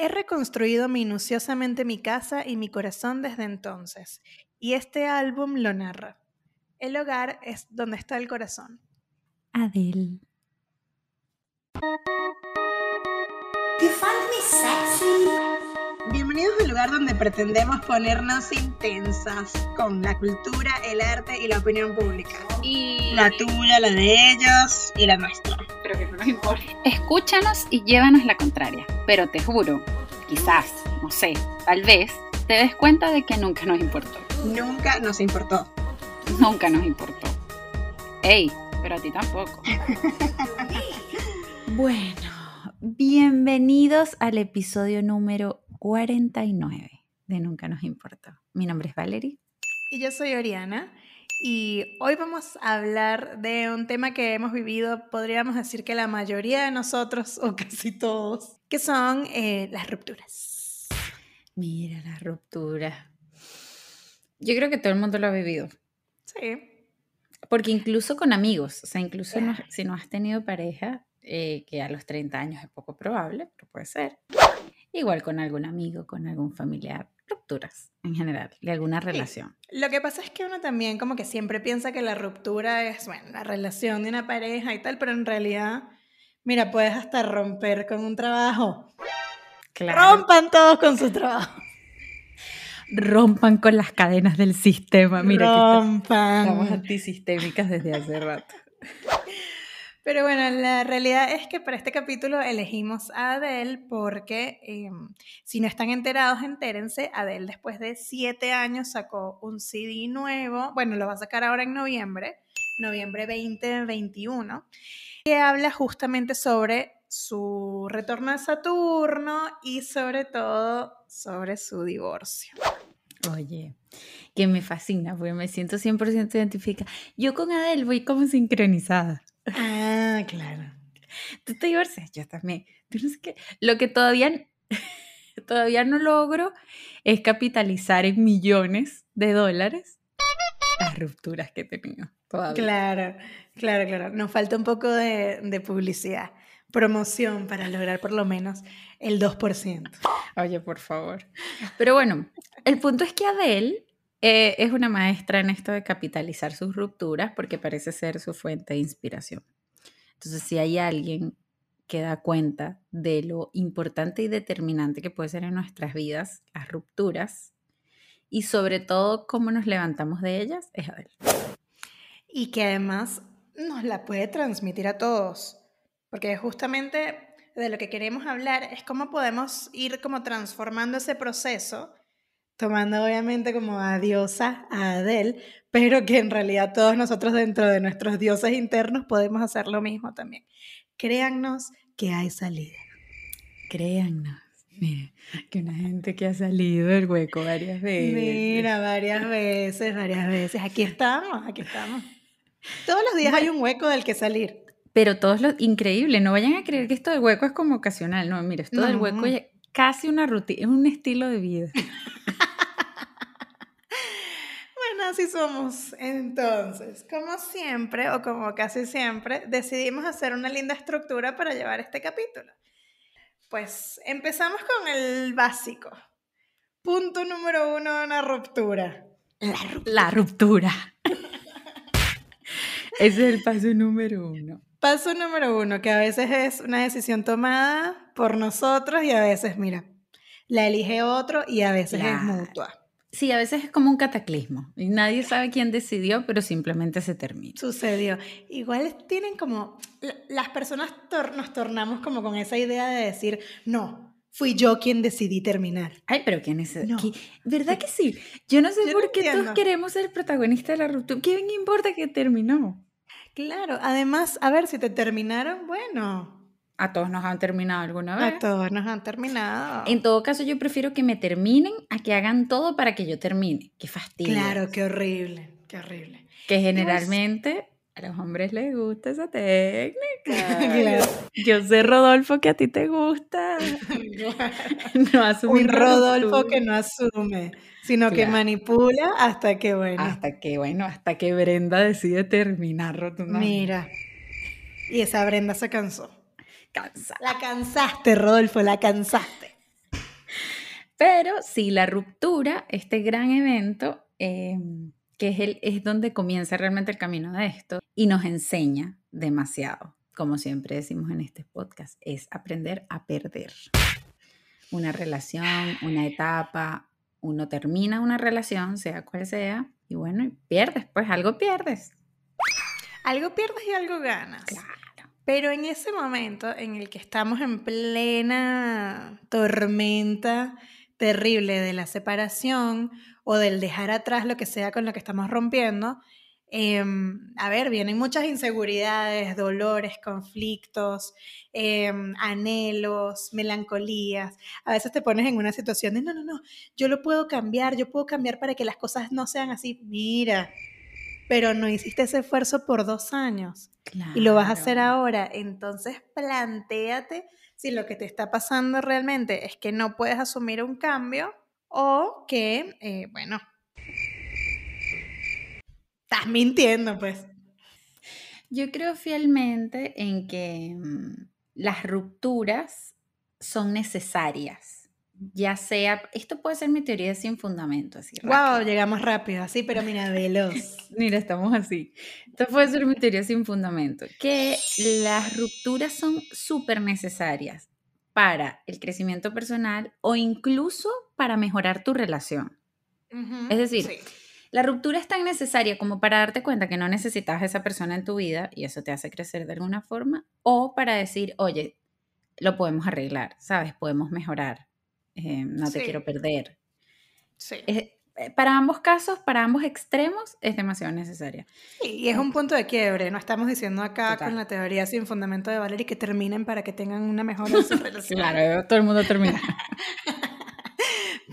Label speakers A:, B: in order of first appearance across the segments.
A: He reconstruido minuciosamente mi casa y mi corazón desde entonces, y este álbum lo narra. El hogar es donde está el corazón.
B: Adele.
A: Bienvenidos al lugar donde pretendemos ponernos intensas con la cultura, el arte y la opinión pública.
B: Y
A: La tuya, la de ellos y la nuestra.
B: pero que no nos importa. Escúchanos y llévanos la contraria. Pero te juro, quizás, no sé, tal vez, te des cuenta de que nunca nos importó.
A: Nunca nos importó.
B: Nunca nos importó. Ey, pero a ti tampoco. bueno, bienvenidos al episodio número 49 de Nunca nos importó. Mi nombre es Valerie.
A: Y yo soy Oriana. Y hoy vamos a hablar de un tema que hemos vivido, podríamos decir que la mayoría de nosotros, o casi todos, que son eh, las rupturas.
B: Mira la ruptura. Yo creo que todo el mundo lo ha vivido.
A: Sí.
B: Porque incluso con amigos, o sea, incluso no- si no has tenido pareja, eh, que a los 30 años es poco probable, pero puede ser. Igual con algún amigo, con algún familiar, rupturas en general, de alguna relación.
A: Lo que pasa es que uno también como que siempre piensa que la ruptura es, bueno, la relación de una pareja y tal, pero en realidad, mira, puedes hasta romper con un trabajo. Rompan todos con su trabajo.
B: Rompan con las cadenas del sistema. Mira, que
A: Rompan.
B: estamos antisistémicas desde hace rato.
A: Pero bueno, la realidad es que para este capítulo elegimos a Adele porque, eh, si no están enterados, entérense. Adele después de siete años sacó un CD nuevo, bueno, lo va a sacar ahora en noviembre, noviembre 2021, que habla justamente sobre su retorno a Saturno y sobre todo sobre su divorcio.
B: Oye, que me fascina, porque me siento 100% identificada. Yo con Adele voy como sincronizada.
A: Ah, claro.
B: Tú te divorcias, yo también. Tú no sé qué. Lo que todavía, todavía no logro es capitalizar en millones de dólares las rupturas que he tenido. Todavía.
A: Claro, claro, claro. Nos falta un poco de, de publicidad, promoción para lograr por lo menos el 2%.
B: Oye, por favor. Pero bueno, el punto es que Adele eh, es una maestra en esto de capitalizar sus rupturas porque parece ser su fuente de inspiración. Entonces, si hay alguien que da cuenta de lo importante y determinante que puede ser en nuestras vidas las rupturas y sobre todo cómo nos levantamos de ellas, es Adele.
A: Y que además nos la puede transmitir a todos. Porque justamente de lo que queremos hablar es cómo podemos ir como transformando ese proceso, tomando obviamente como a diosa, a Adele, pero que en realidad todos nosotros dentro de nuestros dioses internos podemos hacer lo mismo también. Créannos que hay salida.
B: Créannos. Mire, que una gente que ha salido del hueco varias veces.
A: Mira, varias veces, varias veces. Aquí estamos, aquí estamos. Todos los días hay un hueco del que salir.
B: Pero todos los increíble, no vayan a creer que esto del hueco es como ocasional, no, mira, esto del hueco
A: No.
B: es casi una rutina, es un estilo de vida.
A: Así somos. Entonces, como siempre, o como casi siempre, decidimos hacer una linda estructura para llevar este capítulo. Pues empezamos con el básico. Punto número uno una ruptura. La ruptura.
B: La ruptura. Ese es el paso número uno.
A: Paso número uno, que a veces es una decisión tomada por nosotros y a veces, mira, la elige otro y a veces es mutua.
B: Sí, a veces es como un cataclismo y nadie sabe quién decidió, pero simplemente se termina.
A: Sucedió. Igual tienen como, la- las personas tor- nos tornamos como con esa idea de decir, no, fui yo quien decidí terminar.
B: Ay, pero ¿quién es?
A: No.
B: qui- ¿Verdad que sí? Yo no sé
A: Yo no
B: por qué todos queremos ser protagonista de la ruptura. ¿Quién importa que terminó?
A: Claro, además, a ver, si te terminaron, bueno,
B: A todos nos han terminado alguna vez.
A: a todos nos han terminado.
B: En todo caso, yo prefiero que me terminen a que hagan todo para que yo termine. Qué fastidio.
A: Claro, qué horrible, qué horrible.
B: Que generalmente a los hombres les gusta esa técnica.
A: Claro.
B: Yo sé, Rodolfo, que a ti te gusta. No asumir
A: Un Rodolfo que no asume, sino que manipula hasta que, bueno,
B: Hasta que, bueno, hasta que Brenda decide terminar rotundamente.
A: mira. Y esa Brenda se cansó.
B: Cansa.
A: La cansaste, Rodolfo, la cansaste.
B: Pero sí, la ruptura, este gran evento, em, que es, el, es donde comienza realmente el camino de esto y nos enseña demasiado, como siempre decimos en este podcast, es aprender a perder. Una relación, una etapa, uno termina una relación, sea cual sea, y bueno, pierdes, pues algo pierdes.
A: Algo pierdes y algo ganas. Claro. Pero en ese momento en el que estamos en plena tormenta terrible de la separación o del dejar atrás lo que sea con lo que estamos rompiendo, em, a ver, vienen muchas inseguridades, dolores, conflictos, em, anhelos, melancolías. A veces te pones en una situación de, no, no, no, yo lo puedo cambiar, yo puedo cambiar para que las cosas no sean así. Mira, pero no hiciste ese esfuerzo por dos años y lo vas a hacer ahora. Entonces, plantéate si lo que te está pasando realmente es que no puedes asumir un cambio o que, eh, bueno, estás mintiendo, pues.
B: Yo creo fielmente en que mm, las rupturas son necesarias ya sea, esto puede ser mi teoría sin fundamento, así.
A: Wow, llegamos rápido, así, pero mira, veloz.
B: mira, estamos así. Esto puede ser mi teoría sin fundamento, que las rupturas son súper necesarias para el crecimiento personal o incluso para mejorar tu relación. es decir, la ruptura es tan necesaria como para darte cuenta que no necesitas a esa persona en tu vida y eso te hace crecer de alguna forma, o para decir, oye, lo podemos arreglar, ¿sabes? Podemos mejorar eh, no te quiero perder. Sí. Eh, para ambos casos, para ambos extremos, es demasiado necesaria.
A: y es un punto de quiebre. No estamos diciendo acá con la teoría sin fundamento de Valerie que terminen para que tengan una mejor relación.
B: claro, todo el mundo termina.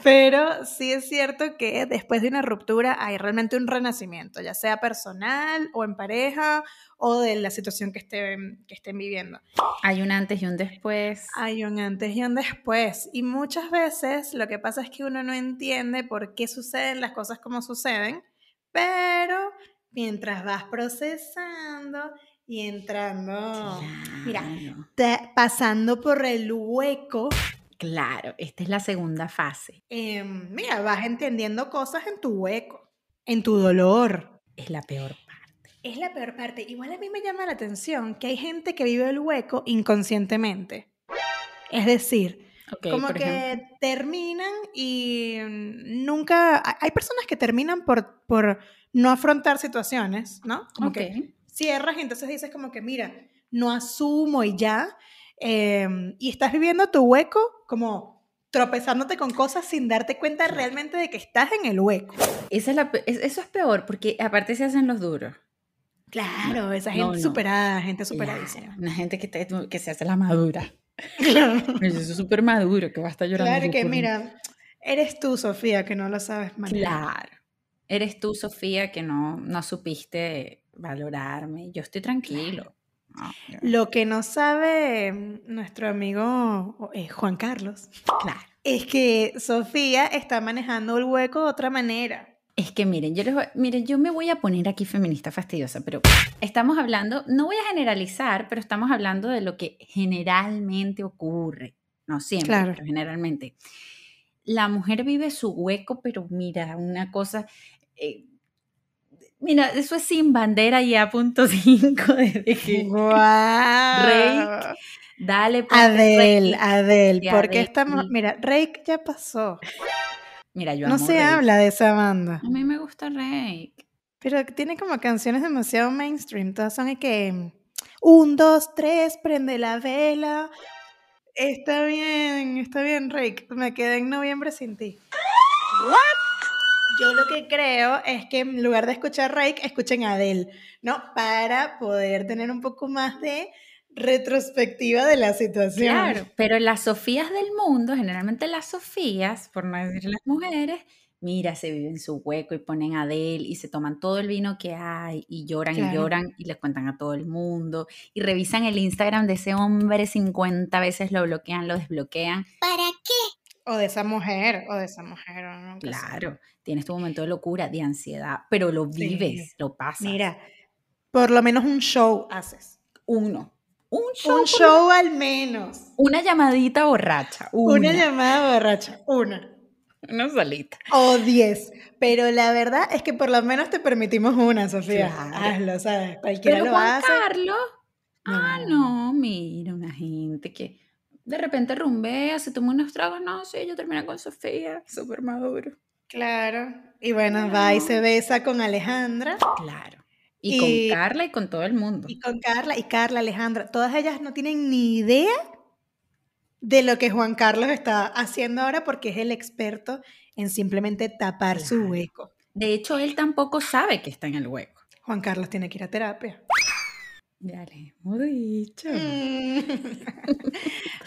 A: Pero sí es cierto que después de una ruptura hay realmente un renacimiento, ya sea personal o en pareja o de la situación que estén, que estén viviendo.
B: Hay un antes y un después.
A: Hay un antes y un después. Y muchas veces lo que pasa es que uno no entiende por qué suceden las cosas como suceden, pero mientras vas procesando y entrando, mira, pasando por el hueco
B: Claro, esta es la segunda fase.
A: Em, mira, vas entendiendo cosas en tu hueco, en tu dolor.
B: Es la peor parte.
A: Es la peor parte. Igual a mí me llama la atención que hay gente que vive el hueco inconscientemente. Es decir, como que terminan y nunca... Hay personas que terminan por, por no afrontar situaciones, ¿no? Como que cierras y entonces dices como que, mira, no asumo y ya. Em, y estás viviendo tu hueco como tropezándote con cosas sin darte cuenta realmente de que estás en el hueco.
B: Esa es eso es peor, porque aparte se hacen los duros.
A: Claro, esa gente superada, gente superadísima.
B: una gente que, que se hace la madura. Claro. Eso es súper maduro, que va a estar llorando.
A: Claro que, mira, eres tú, Sofía, que no lo sabes manejar.
B: Claro. Eres tú, Sofía, que no, no supiste valorarme. Yo estoy tranquilo.
A: Ah, Lo que no sabe nuestro amigo eh, Juan Carlos es que Sofía está manejando el hueco de otra manera.
B: Es que miren, yo les miren, yo me voy a poner aquí feminista fastidiosa, pero estamos hablando, no voy a generalizar, pero estamos hablando de lo que generalmente ocurre, no siempre, pero generalmente. La mujer vive su hueco, pero mira, una cosa, eh, Mira, eso es sin bandera y a punto 5 desde que
A: wow. Rake, dale pues, Adel, Adel, porque estamos, mira, Rake ya pasó.
B: Mira, yo
A: No se habla de esa banda.
B: A mí me gusta Rake.
A: Pero tiene como canciones demasiado mainstream, todas son de que un, dos, tres, prende la vela. Está bien, está bien, Rake. Me quedé en noviembre sin ti. What? Yo lo que creo es que en lugar de escuchar Rake, escuchen a Adele, ¿no? Para poder tener un poco más de retrospectiva de la situación. Claro,
B: pero las Sofías del mundo, generalmente las Sofías, por no decir las mujeres, mira, se viven su hueco y ponen a Adele y se toman todo el vino que hay y lloran y lloran y les cuentan a todo el mundo y revisan el Instagram de ese hombre 50 veces, lo bloquean, lo desbloquean.
A: ¿Para qué? O de esa mujer, o de esa mujer.
B: claro, tienes tu momento de locura, de ansiedad, pero lo vives, lo pasas.
A: Mira, por lo menos un show haces.
B: Uno. Un show.
A: Un show al menos.
B: Una llamadita borracha.
A: Una, llamada borracha. Una.
B: una solita.
A: O diez. Pero la verdad es que por lo menos te permitimos una, Sofía.
B: Claro.
A: Hazlo, ¿sabes? Cualquiera
B: Pero
A: lo
B: Juan
A: hace.
B: Carlos, ah,
A: No.
B: no, mira, una gente que de repente rumbea, se toma unos tragos, no, sí, yo termino con Sofía, súper maduro.
A: Claro. Y bueno, va y se besa con Alejandra
B: Claro. Y,
A: Y-
B: con Carla y con todo el mundo.
A: y con Carla. Y Carla, Alejandra. Todas ellas no tienen ni idea de lo que Juan Carlos está haciendo ahora porque es el experto en simplemente tapar su
B: Claro.
A: hueco.
B: De hecho, él tampoco sabe que está en el hueco.
A: Juan Carlos tiene que ir a terapia.
B: Ya le hemos dicho.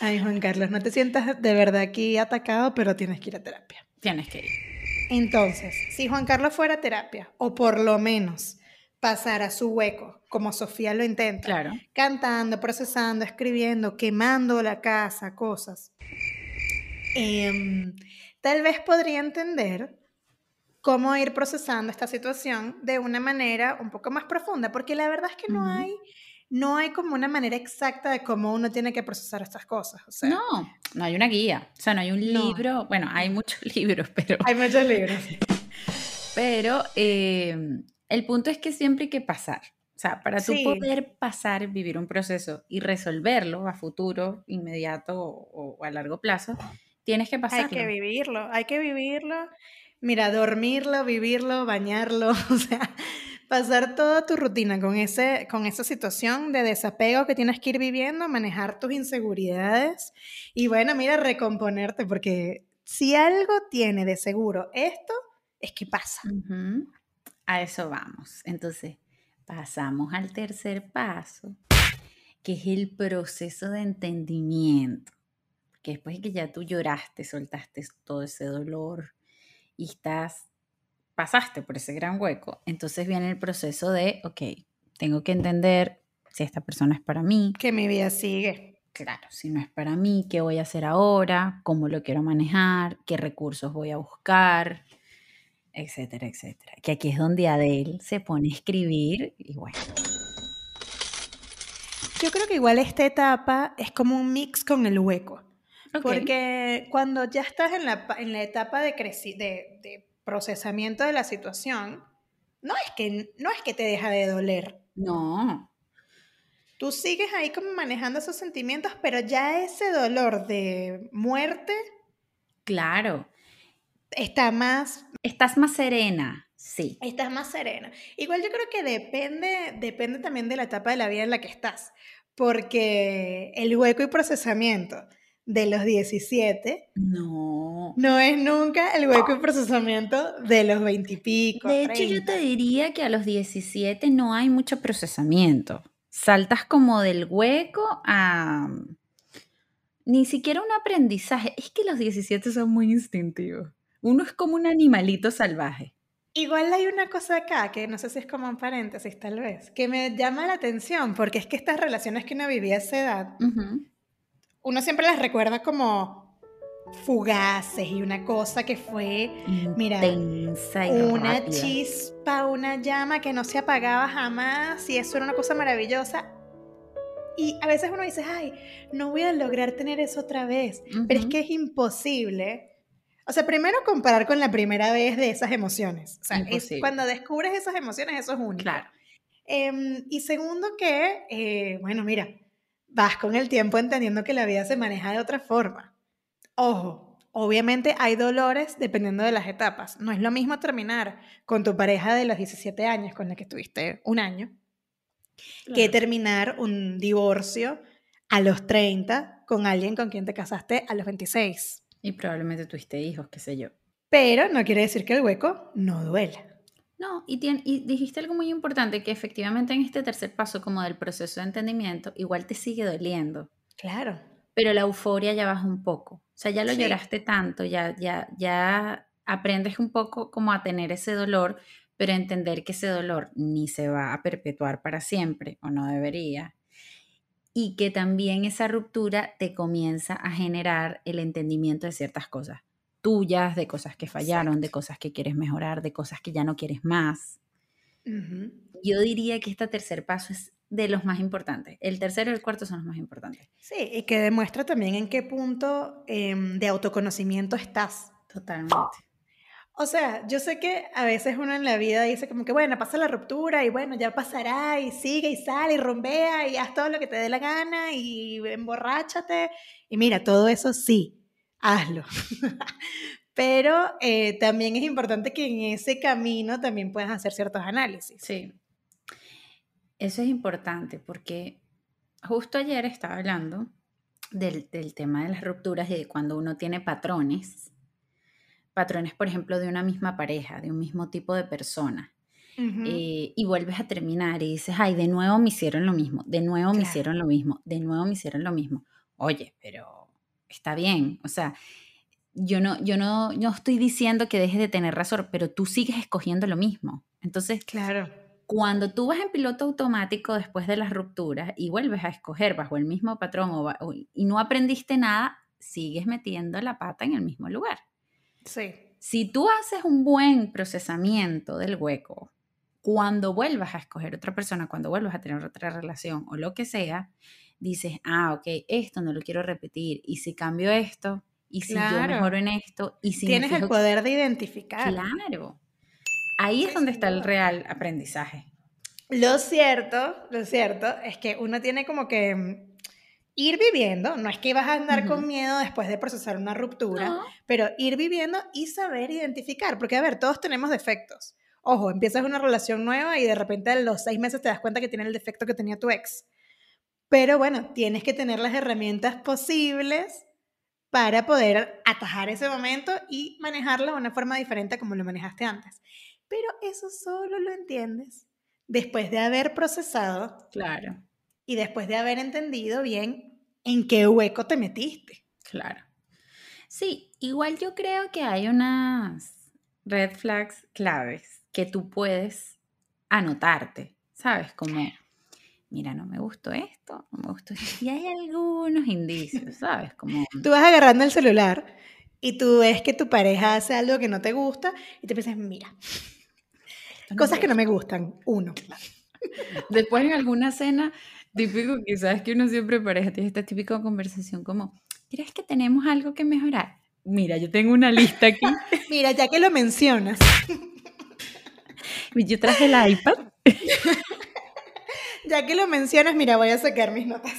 A: Ay, Juan Carlos, no te sientas de verdad aquí atacado, pero tienes que ir a terapia.
B: Tienes que ir.
A: Entonces, si Juan Carlos fuera a terapia, o por lo menos pasara su hueco, como Sofía lo intenta,
B: Claro.
A: cantando, procesando, escribiendo, quemando la casa, cosas, em, tal vez podría entender cómo ir procesando esta situación de una manera un poco más profunda, porque la verdad es que no
B: Ujú.
A: hay, no hay como una manera exacta de cómo uno tiene que procesar estas cosas. O sea,
B: No, no hay una guía. O sea, no hay un
A: No.
B: libro. Bueno, hay muchos libros, pero,
A: hay muchos libros.
B: pero eh, el punto es que siempre hay que pasar. O sea, para tú
A: Sí.
B: poder pasar, vivir un proceso y resolverlo a futuro, inmediato o, o a largo plazo, tienes que
A: Hay
B: pasarlo.
A: que vivirlo, hay que vivirlo. Mira, dormirlo, vivirlo, bañarlo, o sea, pasar toda tu rutina con, ese, con esa situación de desapego que tienes que ir viviendo, manejar tus inseguridades y bueno, mira, recomponerte, porque si algo tiene de seguro esto, es que pasa.
B: A eso vamos. Entonces, pasamos al tercer paso, que es el proceso de entendimiento. Que después de que ya tú lloraste, soltaste todo ese dolor y estás, pasaste por ese gran hueco, entonces viene el proceso de, ok, tengo que entender si esta persona es para mí,
A: Que mi vida sigue.
B: claro, si no es para mí, qué voy a hacer ahora, cómo lo quiero manejar, qué recursos voy a buscar, etcétera, etcétera. Que aquí es donde Adele se pone a escribir y bueno,
A: Yo creo que igual esta etapa es como un mix con el hueco.
B: Ok,
A: Porque cuando ya estás en la, en la etapa de, creci- de, de procesamiento de la situación, no es, que, no es que te deja de doler.
B: no,
A: Tú sigues ahí como manejando esos sentimientos, pero ya ese dolor de muerte
B: claro,
A: está más,
B: estás más serena, sí,
A: estás más serena. Igual yo creo que depende, depende también de la etapa de la vida en la que estás, porque el hueco y procesamiento de los 17
B: no.
A: no es nunca el hueco y procesamiento de los 20 y pico.
B: De hecho, yo
A: 30.
B: te diría que a los 17 no hay mucho procesamiento. Saltas como del hueco a... Ni siquiera un aprendizaje. Es que los 17 son muy instintivos. Uno es como un animalito salvaje.
A: Igual hay una cosa acá, que no sé si es como un paréntesis tal vez, que me llama la atención, porque es que estas relaciones que uno vivía a esa edad. Uno siempre las recuerda como fugaces y una cosa que fue Mira,
B: y
A: una
B: rápida.
A: chispa, una llama que no se apagaba jamás y eso era una cosa maravillosa. Y a veces uno dice, ay, no voy a lograr tener eso otra vez, pero es que es imposible. O sea, primero comparar con la primera vez de esas emociones. O sea, es, cuando descubres esas emociones, eso es único.
B: Claro.
A: Em, y segundo que, eh, bueno, mira, vas con el tiempo entendiendo que la vida se maneja de otra forma. Ojo, obviamente hay dolores dependiendo de las etapas. No es lo mismo terminar con tu pareja de los 17 años con la que estuviste un año que
B: Claro.
A: terminar un divorcio a los 30 con alguien con quien te casaste a los 26.
B: Y probablemente tuviste hijos, qué sé yo.
A: Pero no quiere decir que el hueco no duela.
B: No, y, tien- y dijiste algo muy importante, que efectivamente en este tercer paso como del proceso de entendimiento, igual te sigue doliendo,
A: Claro.
B: pero la euforia ya baja un poco. O sea, ya lo
A: Sí.
B: lloraste tanto, ya, ya, ya aprendes un poco como a tener ese dolor, pero entender que ese dolor ni se va a perpetuar para siempre, o no debería, y que también esa ruptura te comienza a generar el entendimiento de ciertas cosas tuyas, de cosas que fallaron, de cosas que quieres mejorar, de cosas que ya no quieres más. Yo diría que este tercer paso es de los más importantes. El tercero y el cuarto son los más importantes.
A: Sí, y que demuestra también en qué punto em, de autoconocimiento estás.
B: Totalmente.
A: O sea, yo sé que a veces uno en la vida dice como que, bueno, pasa la ruptura y bueno, ya pasará y sigue y sale y rompea y haz todo lo que te dé la gana y emborráchate. Y mira, todo eso sí, hazlo. Pero eh, también es importante que en ese camino también puedas hacer ciertos análisis.
B: Sí. Eso es importante porque justo ayer estaba hablando del, del tema de las rupturas y de cuando uno tiene patrones patrones, por ejemplo, de una misma pareja, de un mismo tipo de persona. Eh, y vuelves a terminar y dices, ay, de nuevo me hicieron lo mismo, de nuevo me hicieron lo mismo, de nuevo me hicieron lo mismo. Oye, pero está bien, o sea, yo no, yo no, no estoy diciendo que dejes de tener razón, pero tú sigues escogiendo lo mismo. Entonces,
A: claro.
B: Cuando tú vas en piloto automático después de las rupturas y vuelves a escoger bajo el mismo patrón y no aprendiste nada, sigues metiendo la pata en el mismo lugar.
A: Sí.
B: Si tú haces un buen procesamiento del hueco, cuando vuelvas a escoger otra persona, cuando vuelvas a tener otra relación o lo que sea, dices, ah, ok, esto no lo quiero repetir. Y si cambio esto, y si yo mejoro en esto, y si...
A: Tienes el poder de identificar.
B: Claro. Ahí es donde está el real aprendizaje.
A: Lo cierto, lo cierto es que uno tiene como que ir viviendo, no es que vas a andar con miedo después de procesar una ruptura, pero ir viviendo y saber identificar, porque a ver, todos tenemos defectos. Ojo, empiezas una relación nueva y de repente a los seis meses te das cuenta que tiene el defecto que tenía tu ex. Pero bueno, tienes que tener las herramientas posibles para poder atajar ese momento y manejarlo de una forma diferente como lo manejaste antes. Pero eso solo lo entiendes después de haber procesado.
B: Claro.
A: Y después de haber entendido bien en qué hueco te metiste.
B: Claro. Sí, igual yo creo que hay unas red flags claves que tú puedes anotarte, ¿sabes? Como, mira, no me gustó esto, no me gustó esto. Y hay algunos indicios, ¿sabes? Como...
A: Tú vas agarrando el celular y tú ves que tu pareja hace algo que no te gusta y te piensas, mira, cosas que no me gustan, uno.
B: Después en alguna cena Típico sabes que uno siempre pareja tiene esta típica conversación como, ¿crees que tenemos algo que mejorar? Mira, yo tengo una lista aquí.
A: Mira, ya que lo mencionas.
B: yo traje el iPad.
A: Ya que lo mencionas, mira, voy a sacar mis notas.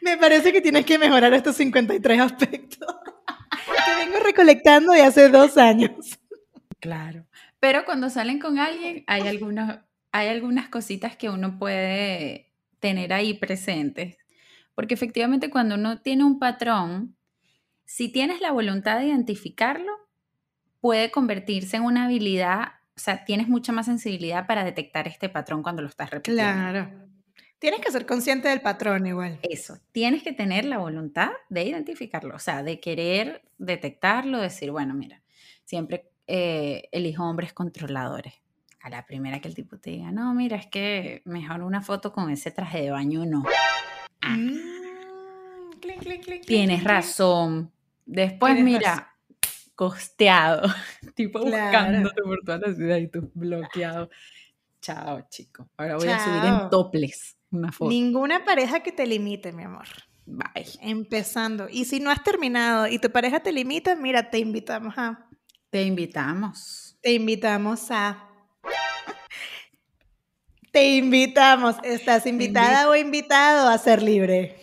A: Me parece que tienes que mejorar estos 53 aspectos que vengo recolectando de hace dos años.
B: Claro. Pero cuando salen con alguien, hay hay algunas cositas que uno puede tener ahí presentes. Porque efectivamente cuando uno tiene un patrón, si tienes la voluntad de identificarlo, puede convertirse en una habilidad, o sea, tienes mucha más sensibilidad para detectar este patrón cuando lo estás repitiendo.
A: Claro. Tienes que ser consciente del patrón igual.
B: Eso, tienes que tener la voluntad de identificarlo, o sea, de querer detectarlo, decir, bueno, mira, siempre eh, elijo hombres controladores a la primera que el tipo te diga, no, mira, es que mejor una foto con ese traje de baño no. Ah. Mm, Tienes razón. Después, mira, costeado, tipo buscándote por toda la ciudad y tú bloqueado. Chao, chico. Ahora voy a subir en toples una foto.
A: Ninguna pareja que te limite, mi amor.
B: Bye.
A: Empezando. Y si no has terminado y tu pareja te limita, mira, te invitamos a.
B: Te invitamos.
A: Te invitamos a te invitamos. Estás invitada o invitado a ser libre.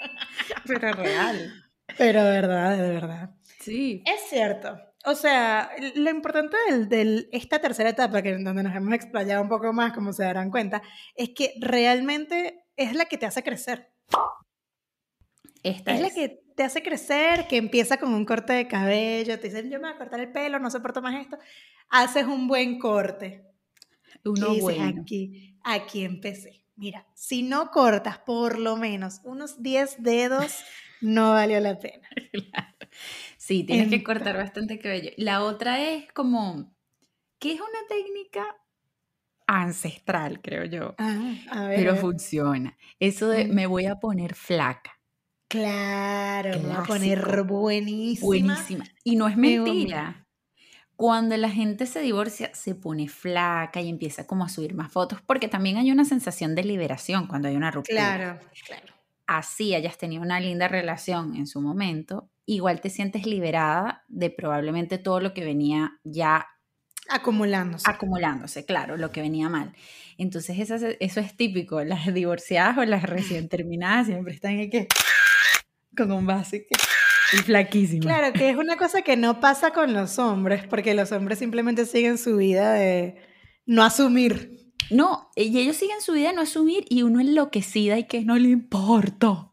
B: Pero real.
A: Pero de verdad, de verdad.
B: Sí.
A: Es cierto. O sea, lo importante de esta tercera etapa, que donde nos hemos explayado un poco más, como se darán cuenta, es que realmente es la que te hace crecer.
B: Esta
A: es, la que te hace crecer, que empieza con un corte de cabello, te dicen, yo me voy a cortar el pelo, no soporto más esto. Haces un buen corte
B: uno bueno.
A: Aquí, aquí empecé. Mira, si no cortas por lo menos unos 10 dedos, no valió la pena.
B: Sí, tienes que cortar bastante cabello. La otra es como, ¿qué es una técnica ancestral, creo yo?
A: Ah,
B: pero funciona. Eso de me voy a poner flaca.
A: Claro, me voy a poner buenísima.
B: Buenísima. Y no es mentira. Cuando la gente se divorcia, se pone flaca y empieza como a subir más fotos, porque también hay una sensación de liberación cuando hay una ruptura.
A: Claro, claro.
B: Así hayas tenido una linda relación en su momento igual te sientes liberada de probablemente todo lo que venía ya
A: acumulándose.
B: Acumulándose, claro, lo que venía mal. Entonces eso, eso es típico, las divorciadas o las recién terminadas siempre están aquí con un básico y flaquísimo.
A: Claro, que es una cosa que no pasa con los hombres, porque los hombres simplemente siguen su vida de no asumir.
B: No, y ellos siguen su vida de no asumir y uno enloquecida y que no le importa.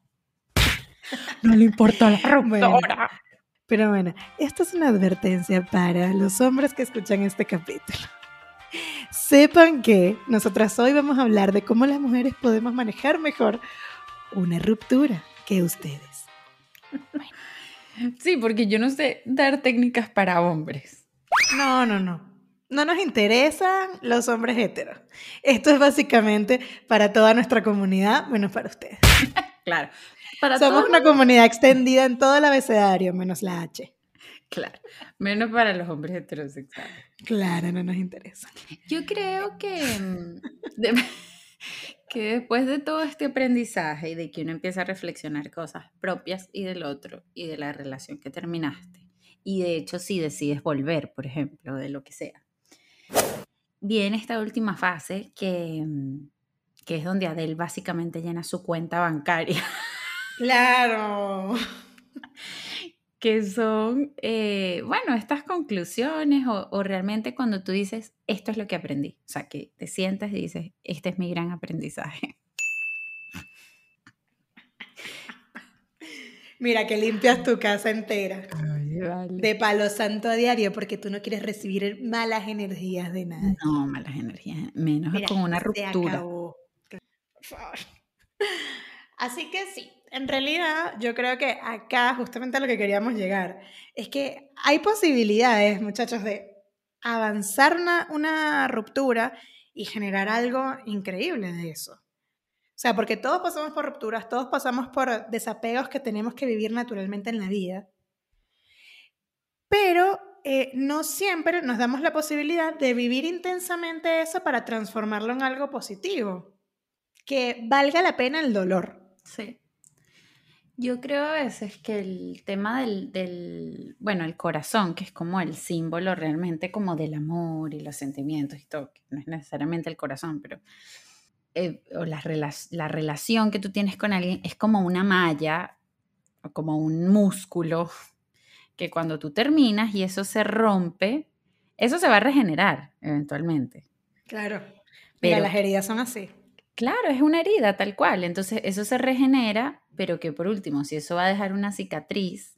B: No le importa la ruptura.
A: pero bueno, esto es una advertencia para los hombres que escuchan este capítulo. Sepan que nosotras hoy vamos a hablar de cómo las mujeres podemos manejar mejor una ruptura que ustedes.
B: Sí, porque yo no sé dar técnicas para hombres.
A: No, no, no. No nos interesan los hombres heteros. Esto es básicamente para toda nuestra comunidad, menos para ustedes.
B: claro.
A: Somos una comunidad extendida en todo el abecedario, menos la H.
B: Claro, menos para los hombres heterosexuales.
A: Claro, no nos interesa.
B: Yo creo que, mm, que después de todo este aprendizaje y de que uno empieza a reflexionar cosas propias y del otro y de la relación que terminaste, y de hecho si decides volver, por ejemplo, de lo que sea, viene esta última fase que, mm, que es donde Adele básicamente llena su cuenta bancaria.
A: Claro.
B: que son, eh, bueno, estas conclusiones o, o, realmente cuando tú dices, esto es lo que aprendí, o sea, que te sientas y dices, este es mi gran aprendizaje.
A: Mira que limpias tu casa entera. De palo santo a diario porque tú no quieres recibir malas energías de nada.
B: No, malas energías, menos con una ruptura.
A: Por favor. Así que sí, en realidad yo creo que acá justamente a lo que queríamos llegar es que hay posibilidades, muchachos, de avanzar una, ruptura y generar algo increíble de eso. O sea, porque todos pasamos por rupturas, todos pasamos por desapegos que tenemos que vivir naturalmente en la vida. Pero eh, no siempre nos damos la posibilidad de vivir intensamente eso para transformarlo en algo positivo, que valga la pena el dolor.
B: Sí. Yo creo a veces que el tema del, bueno, el corazón, que es como el símbolo realmente como del amor y los sentimientos y todo, que no es necesariamente el corazón, pero eh, o la, la relación que tú tienes con alguien es como una malla o como un músculo que cuando tú terminas y eso se rompe, eso se va a regenerar eventualmente.
A: Claro. Pero las heridas son así.
B: Claro, es una herida tal cual. Entonces eso se regenera, pero que por último, si eso va a dejar una cicatriz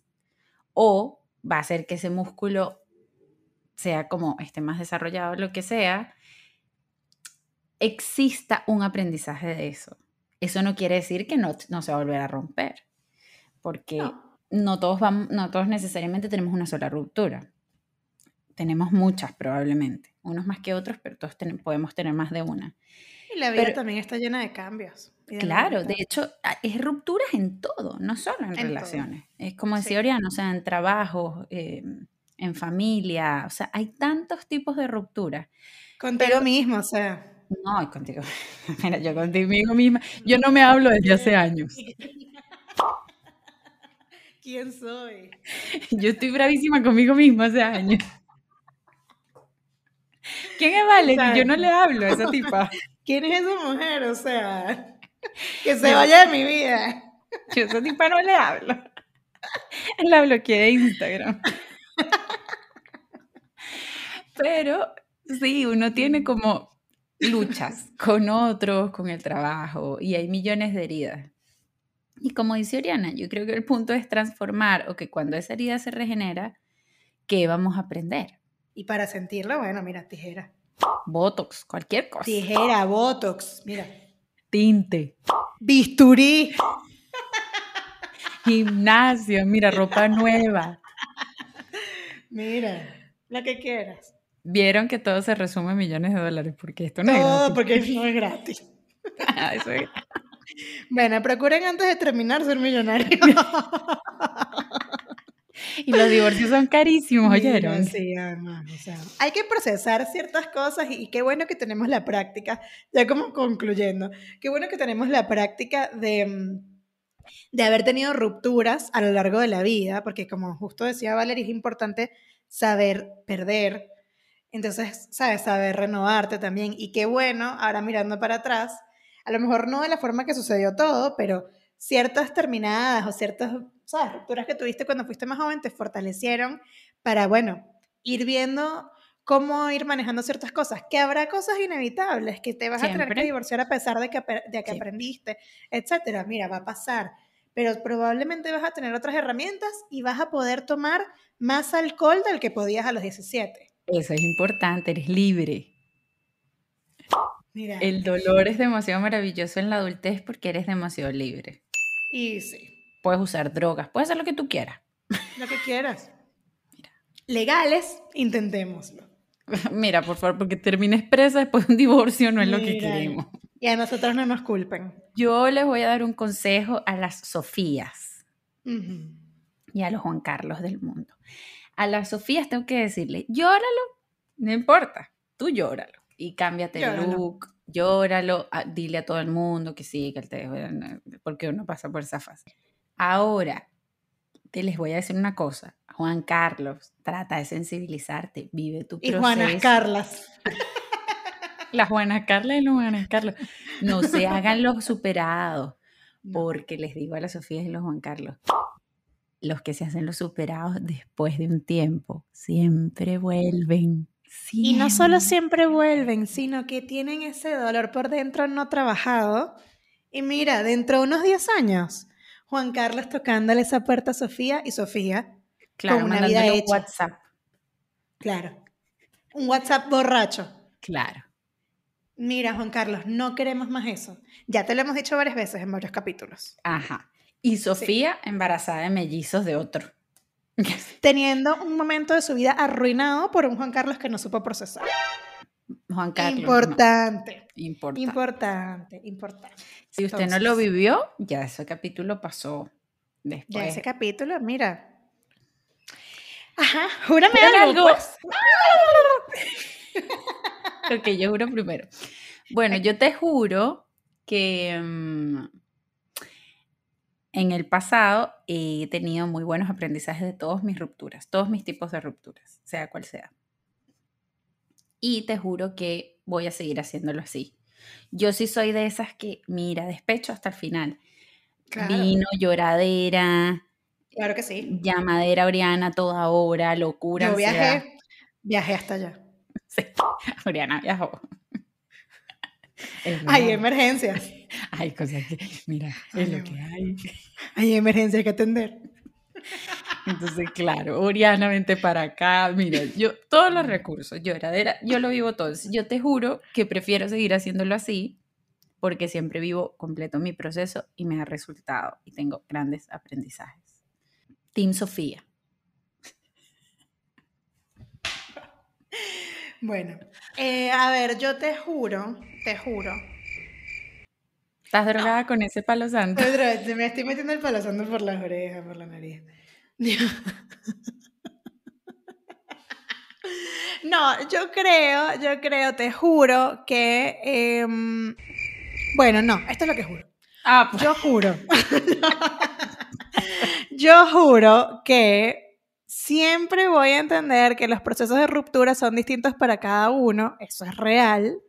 B: o va a hacer que ese músculo sea como esté más desarrollado, lo que sea, exista un aprendizaje de eso. Eso no quiere decir que no, no se va a volver a romper, porque no todos, vamos, no todos necesariamente tenemos una sola ruptura. Tenemos muchas probablemente, unos más que otros, pero todos podemos tener más de una.
A: Y la vida también está llena de cambios.
B: claro, de hecho, es rupturas en todo, no solo en, relaciones. Es como decía Oriana, o sea, en trabajo, em, en familia, o sea, hay tantos tipos de rupturas.
A: Contigo mismo, o sea.
B: No, contigo. Mira, yo contigo misma. Yo no me hablo desde hace años.
A: ¿Quién soy?
B: Yo estoy bravísima conmigo misma hace años. ¿Quién es Valerie? Yo no le hablo a esa tipa.
A: ¿Quién es esa mujer? O sea, que se vaya de mi vida.
B: Yo a esa tipa no le hablo. La bloqueé de Instagram. Pero sí, uno tiene como luchas con otros, con el trabajo, y hay millones de heridas. Y como dice Oriana, yo creo que el punto es transformar o que cuando esa herida se regenera, ¿qué vamos a aprender?
A: Y para sentirlo, bueno, mira, tijera.
B: Botox, cualquier cosa.
A: Tijera, botox, mira.
B: Tinte.
A: Bisturí.
B: Gimnasio, mira, ropa nueva.
A: Mira, lo que quieras.
B: Vieron que todo se resume en millones de dólares, porque esto no es
A: gratis. porque no es gratis.
B: Ah, eso es.
A: Bueno, procuren antes de terminar ser millonarios.
B: y los divorcios son carísimos, ¿oyeron?
A: Sí, además, o sea, hay que procesar ciertas cosas y, qué bueno que tenemos la práctica, ya como concluyendo, qué bueno que tenemos la práctica de mm, de haber tenido rupturas a lo largo de la vida, porque como justo decía Valeria, es importante saber perder, entonces, sabes, saber renovarte también. Y qué bueno, ahora mirando para atrás, a lo mejor no de la forma que sucedió todo, pero ciertas terminadas o ciertas, sabes, rupturas que tuviste cuando fuiste más joven te fortalecieron para, bueno, ir viendo cómo ir manejando ciertas cosas, que habrá cosas inevitables, que te vas a tener que divorciar a pesar de que, de que aprendiste, etcétera. Mira, va a pasar, pero probablemente vas a tener otras herramientas y vas a poder tomar más alcohol del que podías a los 17.
B: Eso es importante, eres libre. Mira. El dolor es demasiado maravilloso en la adultez porque eres demasiado libre.
A: Y sí.
B: Puedes usar drogas, puedes hacer lo que tú quieras.
A: Lo que quieras. Mira. Legales, intentémoslo.
B: Mira, por favor, porque termines presa después de un divorcio no es lo que queremos.
A: Y a nosotros no nos culpen.
B: Yo les voy a dar un consejo a las Sofías y a los Juan Carlos del mundo. A las Sofías tengo que decirle, llóralo, no importa, tú llóralo y cámbiate el look, llóralo, dile a todo el mundo que sí, que te porque uno pasa por esa fase. Ahora, te les voy a decir una cosa, Juan Carlos, trata de sensibilizarte, vive tu proceso.
A: Y Juanas Carlas.
B: Las Juanas Carlas y los Juanas Carlos. No se hagan los superados, porque les digo a las Sofías y los Juan Carlos, los que se hacen los superados después de un tiempo siempre vuelven.
A: Y no solo siempre vuelven, sino que tienen ese dolor por dentro no trabajado. Y mira, dentro de unos 10 años, Juan Carlos tocándole esa puerta a Sofía y Sofía
B: claro, con una vida hecha. WhatsApp.
A: Claro. Un WhatsApp borracho.
B: Claro.
A: Mira, Juan Carlos, no queremos más eso. Ya te lo hemos dicho varias veces en varios capítulos.
B: Ajá. Y Sofía embarazada de mellizos de otro.
A: Teniendo un momento de su vida arruinado por un Juan Carlos que no supo procesar.
B: Juan Carlos.
A: Importante.
B: Importante.
A: Importante, importante.
B: Si usted no lo vivió, ya ese capítulo pasó después.
A: Ya ese capítulo, mira. Ajá, júrame algo. algo.
B: ok, yo juro primero. Bueno, yo te juro que mm, en el pasado he tenido muy buenos aprendizajes de todas mis rupturas, todos mis tipos de rupturas, sea cual sea. Y te juro que voy a seguir haciéndolo así. Yo sí soy de esas que, mira, despecho hasta el final. Vino, lloradera.
A: Claro que sí.
B: Llamadera Oriana toda hora, locura.
A: Yo viajé, viajé hasta allá.
B: Sí, Oriana viajó.
A: Hay emergencias.
B: Hay cosas que, mira, es lo que hay.
A: Hay emergencias que atender.
B: Entonces, claro, Oriana, vente para acá. Mira, yo, todos los recursos, lloradera, yo lo vivo todo. Yo te juro que prefiero seguir haciéndolo así porque siempre vivo completo mi proceso y me ha resultado y tengo grandes aprendizajes. Team Sofía.
A: Bueno, eh, a ver, yo te juro, te juro.
B: ¿Estás drogada con ese palo santo?
A: Me estoy metiendo el palo santo por las orejas, por la nariz. No, yo creo, yo creo, te juro que... Em, bueno, no, esto es lo que juro.
B: Ah, pues.
A: Yo juro. yo juro que Siempre voy a entender que los procesos de ruptura son distintos para cada uno, eso es real,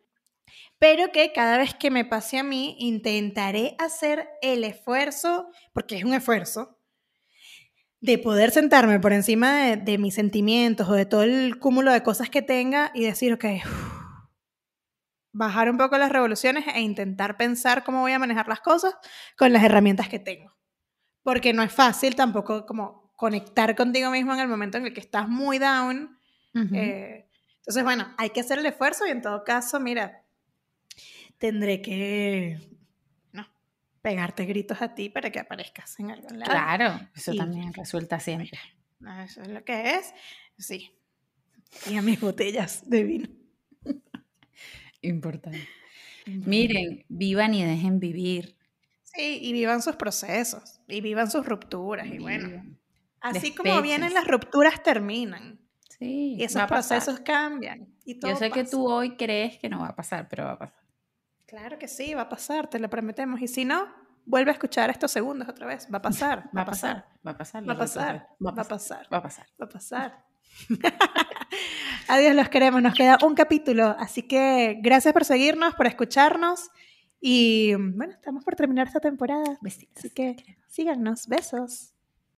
A: pero que cada vez que me pase a mí intentaré hacer el esfuerzo, porque es un esfuerzo, de poder sentarme por encima de, mis sentimientos o de todo el cúmulo de cosas que tenga y decir, ok, bajar un poco las revoluciones e intentar pensar cómo voy a manejar las cosas con las herramientas que tengo. Porque no es fácil tampoco como conectar contigo mismo en el momento en el que estás muy down. Eh, entonces, bueno, hay que hacer el esfuerzo y en todo caso, mira, tendré que no, pegarte gritos a ti para que aparezcas en algún lado.
B: Claro, eso también resulta siempre.
A: eso es lo que es, sí. Y a mis botellas de vino.
B: Importante. Miren, vivan y dejen vivir.
A: Sí, y vivan sus procesos, y vivan sus rupturas, y bueno. Así como vienen las rupturas terminan.
B: Sí.
A: Y esos procesos cambian. Y todo
B: Yo sé que tú hoy crees que no va a pasar, pero va a pasar.
A: Claro que sí, va a pasar, te lo prometemos. Y si no, vuelve a escuchar estos segundos otra vez. Va a pasar,
B: Va a pasar, va a pasar.
A: va a pasar, va a pasar,
B: Va a pasar.
A: va a pasar. Adiós, los queremos. Nos queda un capítulo, así que gracias por seguirnos, por escucharnos y bueno, estamos por terminar esta temporada.
B: Besitos.
A: Así que síganos. Besos.